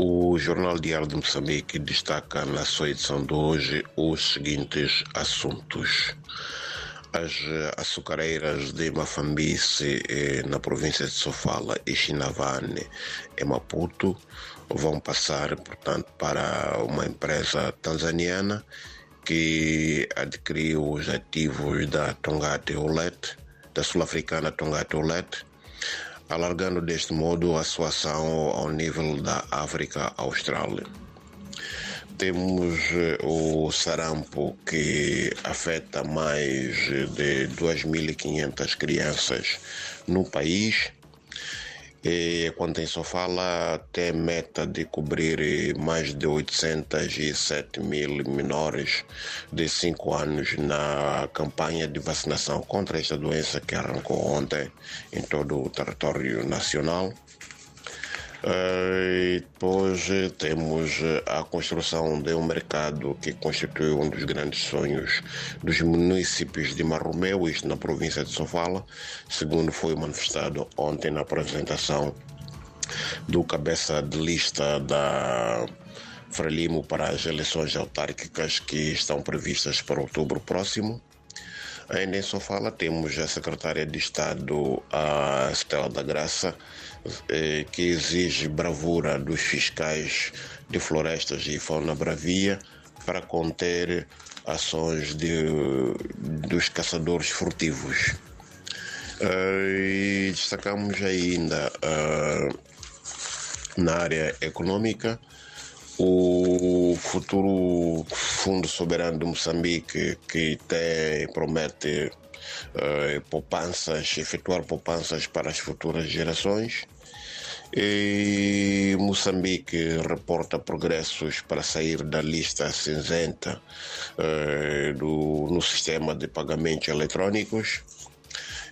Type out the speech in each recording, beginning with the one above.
O Jornal Diário de Moçambique destaca na sua edição de hoje os seguintes assuntos. As açucareiras de Mafambice, eh, na província de Sofala, e Chinavane, em Maputo, vão passar, portanto, para uma empresa tanzaniana que adquiriu os ativos da Tongate Olet, da sul-africana Tongate Olet, alargando deste modo a sua ação ao nível da África Austral. Temos o sarampo que afeta mais de 2.500 crianças no país. E quanto em Sofala, tem meta de cobrir mais de 807 mil menores de 5 anos na campanha de vacinação contra esta doença que arrancou ontem em todo o território nacional. E depois temos a construção de um mercado que constitui um dos grandes sonhos dos municípios de Marromeu, isto na província de Sofala, segundo foi manifestado ontem na apresentação do cabeça de lista da Frelimo para as eleições autárquicas que estão previstas para outubro próximo. Ainda em Sofala temos a secretária de Estado, a Estela da Graça, eh, que exige bravura dos fiscais de florestas e fauna bravia para conter ações de, dos caçadores furtivos. E destacamos ainda na área econômica o futuro Fundo Soberano de Moçambique, que tem, promete uh, poupanças, efetuar poupanças para as futuras gerações. E Moçambique reporta progressos para sair da lista cinzenta uh, do, no sistema de pagamentos eletrônicos.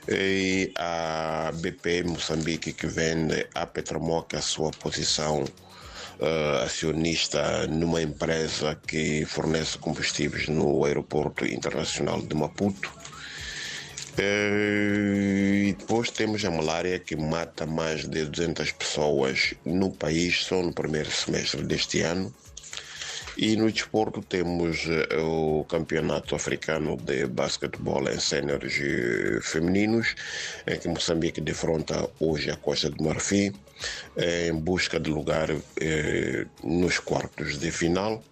E a BP Moçambique, que vende a Petromoc a sua posição uh, acionista numa empresa que fornece combustíveis no Aeroporto Internacional de Maputo. E depois temos a malária que mata mais de 200 pessoas no país só no primeiro semestre deste ano. E no desporto temos o Campeonato Africano de Basquetebol em Séniores Femininos, em que Moçambique defronta hoje a Costa do Marfim, em busca de lugar eh, nos quartos de final.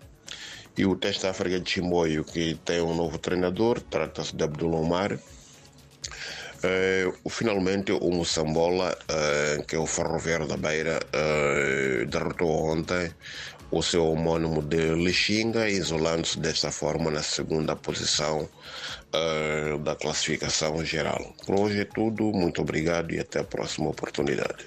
E o Teste África de Chimoio, que tem um novo treinador, trata-se de Abdul Omar. Uh, finalmente o Moçambola, uh, que é o Ferroviário da Beira, uh, derrotou ontem o seu homônimo de Lixinga, isolando-se desta forma na segunda posição da classificação geral. Por hoje é tudo, muito obrigado e até a próxima oportunidade.